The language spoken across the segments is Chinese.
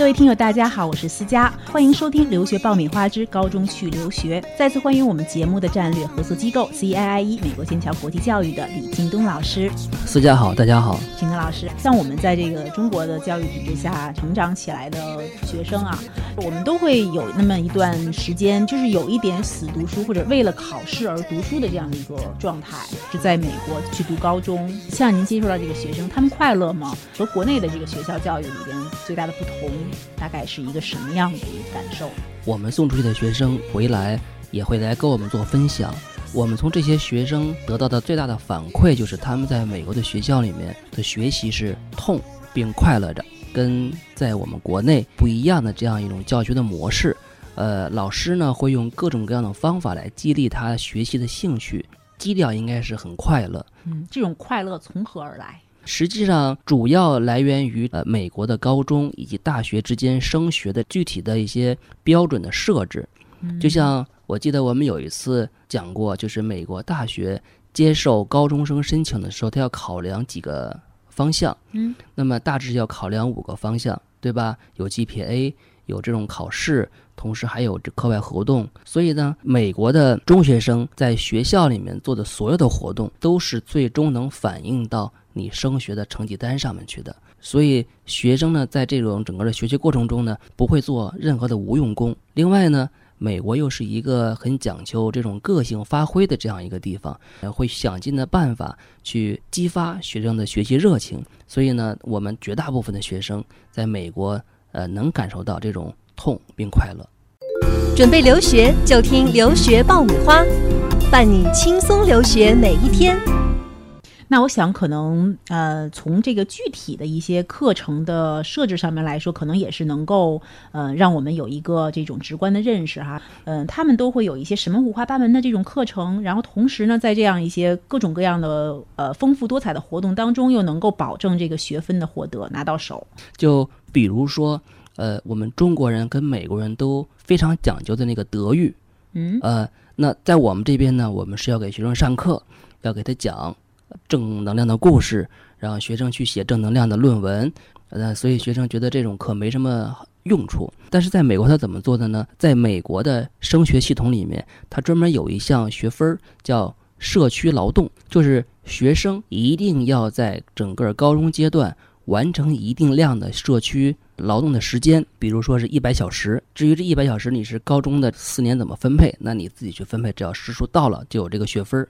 各位听友，大家好，我是思佳，欢迎收听《留学爆米花之高中去留学》。再次欢迎我们节目的战略合作机构 CIIE 美国剑桥国际教育的李京东老师。思佳好，大家好。京东老师，像我们在这个中国的教育体制下成长起来的学生啊，我们都会有那么一段时间，就是有一点死读书或者为了考试而读书的这样的一个状态。是在美国去读高中，像您接触到这个学生，他们快乐吗？和国内的这个学校教育里边最大的不同，大概是一个什么样的一个感受？我们送出去的学生回来也会来跟我们做分享。我们从这些学生得到的最大的反馈，就是他们在美国的学校里面的学习是痛并快乐着，跟在我们国内不一样的这样一种教学的模式。呃，老师呢会用各种各样的方法来激励他学习的兴趣。基调应该是很快乐，嗯，这种快乐从何而来？实际上，主要来源于呃美国的高中以及大学之间升学的具体的一些标准的设置。就像我记得我们有一次讲过，就是美国大学接受高中生申请的时候，他要考量几个方向，嗯，那么大致要考量五个方向，对吧？有 GPA。有这种考试，同时还有这课外活动，所以呢，美国的中学生在学校里面做的所有的活动，都是最终能反映到你升学的成绩单上面去的。所以学生呢，在这种整个的学习过程中呢，不会做任何的无用功。另外呢，美国又是一个很讲究这种个性发挥的这样一个地方，会想尽的办法去激发学生的学习热情。所以呢，我们绝大部分的学生在美国。呃，能感受到这种痛并快乐。准备留学就听留学爆米花，伴你轻松留学每一天。那我想，可能呃，从这个具体的一些课程的设置上面来说，可能也是能够呃，让我们有一个这种直观的认识哈。嗯，他们都会有一些什么五花八门的这种课程，然后同时呢，在这样一些各种各样的呃丰富多彩的活动当中，又能够保证这个学分的获得拿到手。就比如说，呃，我们中国人跟美国人都非常讲究的那个德育，嗯，呃，那在我们这边呢，我们是要给学生上课，要给他讲。正能量的故事，让学生去写正能量的论文，呃，所以学生觉得这种课没什么用处。但是在美国，他怎么做的呢？在美国的升学系统里面，他专门有一项学分叫社区劳动，就是学生一定要在整个高中阶段完成一定量的社区。劳动的时间，比如说是一百小时。至于这一百小时你是高中的四年怎么分配，那你自己去分配。只要时数到了，就有这个学分。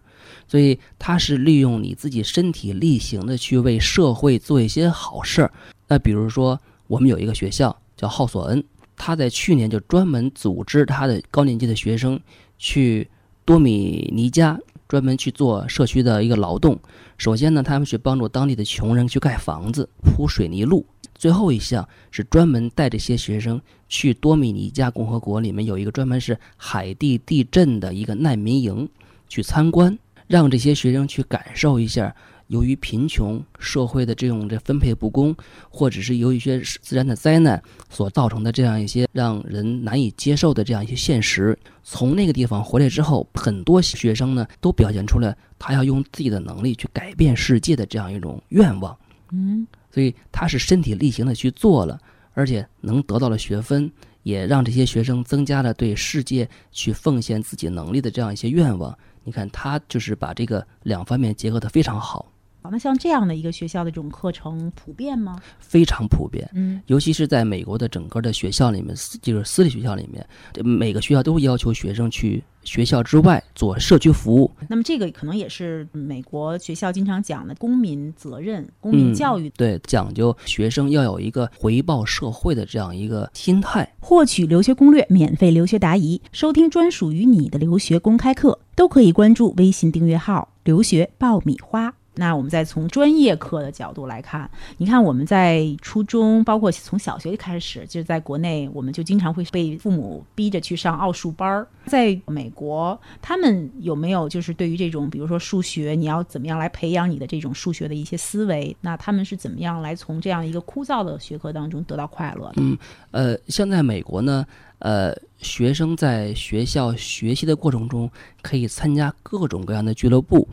所以他是利用你自己身体力行的去为社会做一些好事儿。那比如说，我们有一个学校叫浩索恩，他在去年就专门组织他的高年级的学生去多米尼加，专门去做社区的一个劳动。首先呢，他们去帮助当地的穷人去盖房子、铺水泥路。最后一项是专门带这些学生去多米尼加共和国里面有一个专门是海地地震的一个难民营去参观，让这些学生去感受一下由于贫穷社会的这种这分配不公，或者是由一些自然的灾难所造成的这样一些让人难以接受的这样一些现实。从那个地方回来之后，很多学生呢都表现出了他要用自己的能力去改变世界的这样一种愿望。嗯。所以他是身体力行的去做了，而且能得到了学分，也让这些学生增加了对世界去奉献自己能力的这样一些愿望。你看，他就是把这个两方面结合的非常好。那像这样的一个学校的这种课程普遍吗？非常普遍，嗯，尤其是在美国的整个的学校里面，就是私立学校里面，每个学校都会要求学生去学校之外做社区服务。那么这个可能也是美国学校经常讲的公民责任、公民教育，对，讲究学生要有一个回报社会的这样一个心态。获取留学攻略、免费留学答疑、收听专属于你的留学公开课，都可以关注微信订阅号“留学爆米花”。那我们再从专业课的角度来看，你看我们在初中，包括从小学开始，就是在国内，我们就经常会被父母逼着去上奥数班儿。在美国，他们有没有就是对于这种，比如说数学，你要怎么样来培养你的这种数学的一些思维？那他们是怎么样来从这样一个枯燥的学科当中得到快乐的？嗯，呃，像在美国呢。呃，学生在学校学习的过程中可以参加各种各样的俱乐部，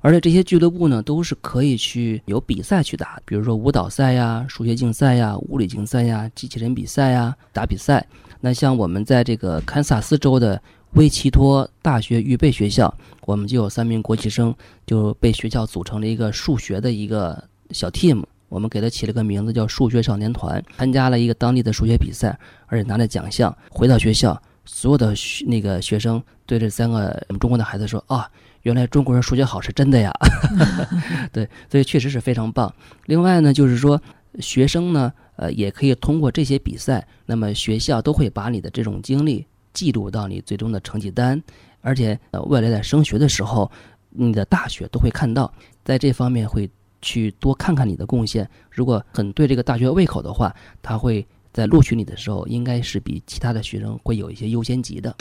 而且这些俱乐部呢都是可以去有比赛去打，比如说舞蹈赛呀、数学竞赛呀、物理竞赛呀、机器人比赛呀打比赛。那像我们在这个堪萨斯州的威奇托大学预备学校，我们就有三名国际生就被学校组成了一个数学的一个小 team。我们给他起了个名字叫“数学少年团”，参加了一个当地的数学比赛，而且拿了奖项。回到学校，所有的那个学生对这三个我们中国的孩子说：“啊，原来中国人数学好是真的呀！” 对，所以确实是非常棒。另外呢，就是说学生呢，呃，也可以通过这些比赛，那么学校都会把你的这种经历记录到你最终的成绩单，而且呃，未来在升学的时候，你的大学都会看到，在这方面会。去多看看你的贡献，如果很对这个大学胃口的话，他会在录取你的时候，应该是比其他的学生会有一些优先级的。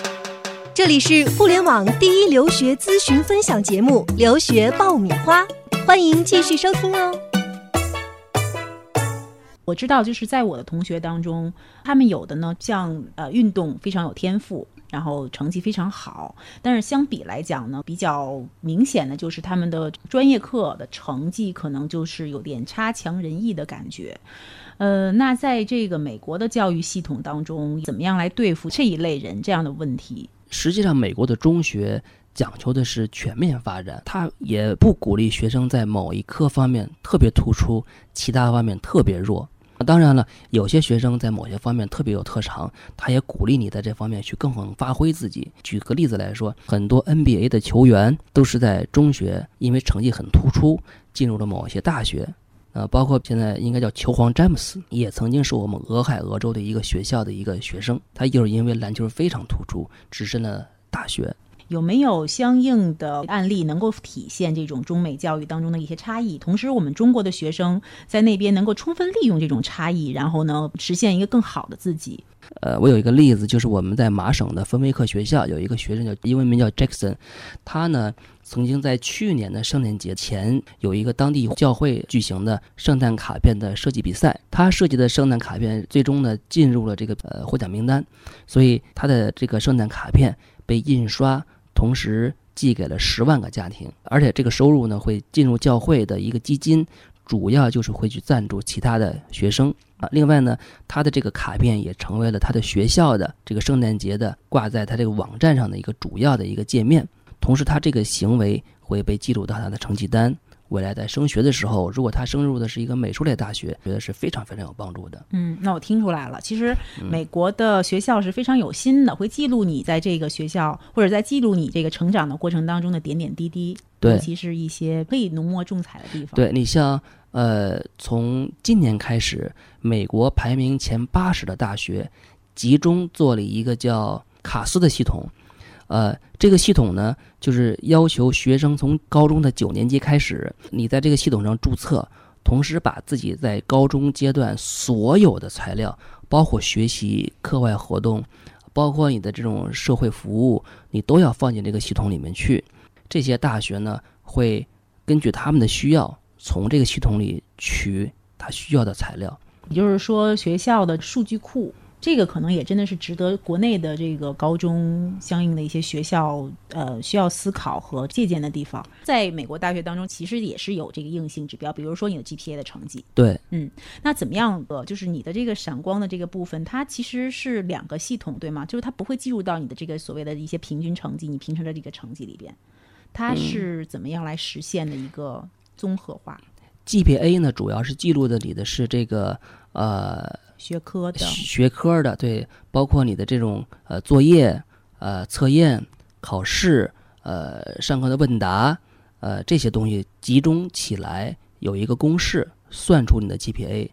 这里是互联网第一留学咨询分享节目《留学爆米花》，欢迎继续收听哦。我知道，就是在我的同学当中，他们有的呢，像呃运动非常有天赋。然后成绩非常好，但是相比来讲呢，比较明显的就是他们的专业课的成绩可能就是有点差强人意的感觉。呃，那在这个美国的教育系统当中，怎么样来对付这一类人这样的问题？实际上，美国的中学讲求的是全面发展，他也不鼓励学生在某一科方面特别突出，其他方面特别弱。当然了，有些学生在某些方面特别有特长，他也鼓励你在这方面去更好发挥自己。举个例子来说，很多 NBA 的球员都是在中学因为成绩很突出进入了某些大学，呃，包括现在应该叫球皇詹姆斯，也曾经是我们俄亥俄州的一个学校的一个学生，他就是因为篮球非常突出，直升了大学。有没有相应的案例能够体现这种中美教育当中的一些差异？同时，我们中国的学生在那边能够充分利用这种差异，然后呢，实现一个更好的自己。呃，我有一个例子，就是我们在麻省的芬威克学校有一个学生叫英文名叫 Jackson，他呢曾经在去年的圣诞节前有一个当地教会举行的圣诞卡片的设计比赛，他设计的圣诞卡片最终呢进入了这个呃获奖名单，所以他的这个圣诞卡片被印刷。同时寄给了十万个家庭，而且这个收入呢会进入教会的一个基金，主要就是会去赞助其他的学生啊。另外呢，他的这个卡片也成为了他的学校的这个圣诞节的挂在他这个网站上的一个主要的一个界面。同时，他这个行为会被记录到他的成绩单。未来在升学的时候，如果他升入的是一个美术类大学，觉得是非常非常有帮助的。嗯，那我听出来了，其实美国的学校是非常有心的，会记录你在这个学校或者在记录你这个成长的过程当中的点点滴滴，尤其是一些可以浓墨重彩的地方。对你像呃，从今年开始，美国排名前八十的大学集中做了一个叫卡斯的系统。呃，这个系统呢，就是要求学生从高中的九年级开始，你在这个系统上注册，同时把自己在高中阶段所有的材料，包括学习、课外活动，包括你的这种社会服务，你都要放进这个系统里面去。这些大学呢，会根据他们的需要，从这个系统里取他需要的材料。也就是说，学校的数据库。这个可能也真的是值得国内的这个高中相应的一些学校呃需要思考和借鉴的地方。在美国大学当中，其实也是有这个硬性指标，比如说你的 GPA 的成绩。对，嗯，那怎么样的就是你的这个闪光的这个部分，它其实是两个系统，对吗？就是它不会计入到你的这个所谓的一些平均成绩，你平常的这个成绩里边，它是怎么样来实现的一个综合化？GPA 呢，主要是记录的你的是这个呃。学科的学科的对，包括你的这种呃作业、呃测验、考试、呃上课的问答，呃这些东西集中起来有一个公式，算出你的 GPA。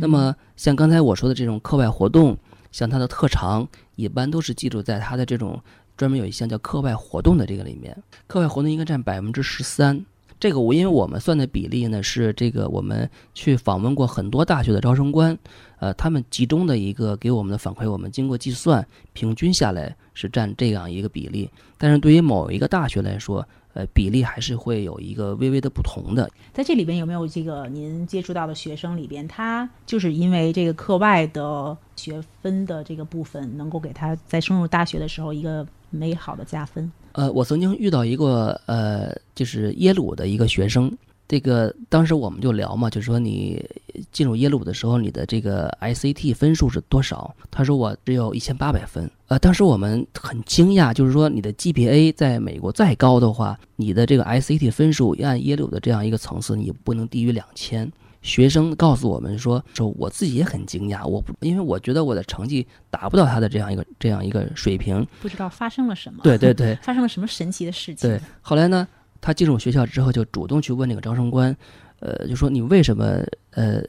那么像刚才我说的这种课外活动，像他的特长，一般都是记录在他的这种专门有一项叫课外活动的这个里面。课外活动应该占百分之十三。这个我因为我们算的比例呢是这个，我们去访问过很多大学的招生官，呃，他们集中的一个给我们的反馈，我们经过计算，平均下来是占这样一个比例。但是对于某一个大学来说，呃，比例还是会有一个微微的不同的。在这里边有没有这个您接触到的学生里边，他就是因为这个课外的学分的这个部分，能够给他在升入大学的时候一个美好的加分？呃，我曾经遇到一个呃，就是耶鲁的一个学生。这个当时我们就聊嘛，就是说你进入耶鲁的时候，你的这个 ICT 分数是多少？他说我只有一千八百分。呃，当时我们很惊讶，就是说你的 GPA 在美国再高的话，你的这个 ICT 分数按耶鲁的这样一个层次，你不能低于两千。学生告诉我们说，说我自己也很惊讶，我不因为我觉得我的成绩达不到他的这样一个这样一个水平，不知道发生了什么。对对对，发生了什么神奇的事情？对，后来呢？他进入学校之后，就主动去问那个招生官，呃，就说你为什么呃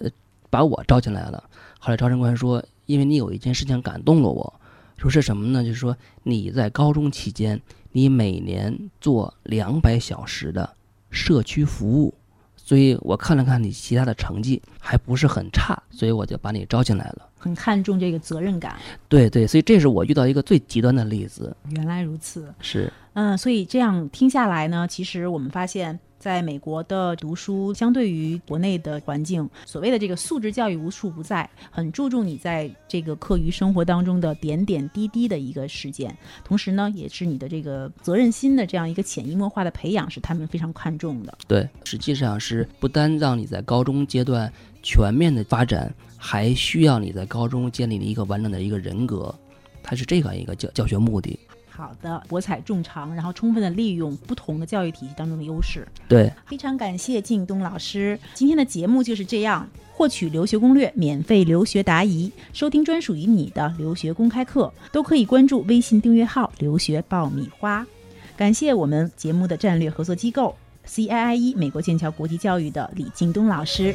把我招进来了？后来招生官说，因为你有一件事情感动了我，说是什么呢？就是说你在高中期间，你每年做两百小时的社区服务，所以我看了看你其他的成绩还不是很差，所以我就把你招进来了。很看重这个责任感。对对，所以这是我遇到一个最极端的例子。原来如此。是。嗯，所以这样听下来呢，其实我们发现，在美国的读书，相对于国内的环境，所谓的这个素质教育无处不在，很注重你在这个课余生活当中的点点滴滴的一个实践，同时呢，也是你的这个责任心的这样一个潜移默化的培养，是他们非常看重的。对，实际上是不单让你在高中阶段全面的发展，还需要你在高中建立一个完整的一个人格，它是这样一个教教学目的。好的，博采众长，然后充分的利用不同的教育体系当中的优势。对，非常感谢靳东老师。今天的节目就是这样，获取留学攻略，免费留学答疑，收听专属于你的留学公开课，都可以关注微信订阅号“留学爆米花”。感谢我们节目的战略合作机构 CIIE 美国剑桥国际教育的李靳东老师。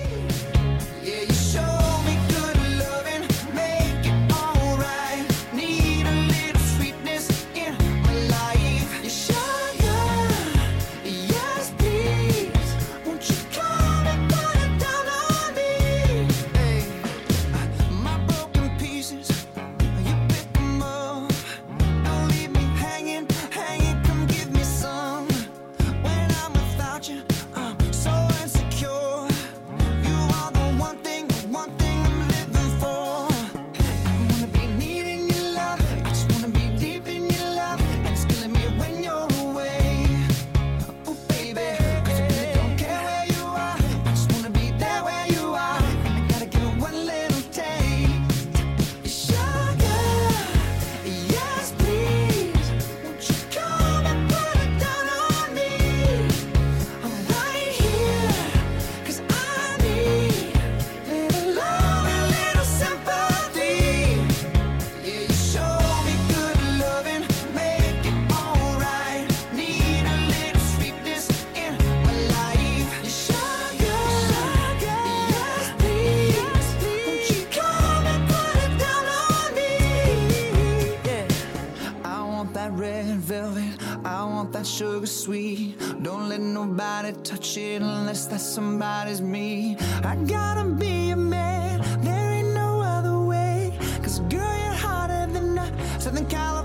nobody touch it unless that somebody's me. I gotta be a man, there ain't no other way. Cause girl, you're hotter than I, Southern California.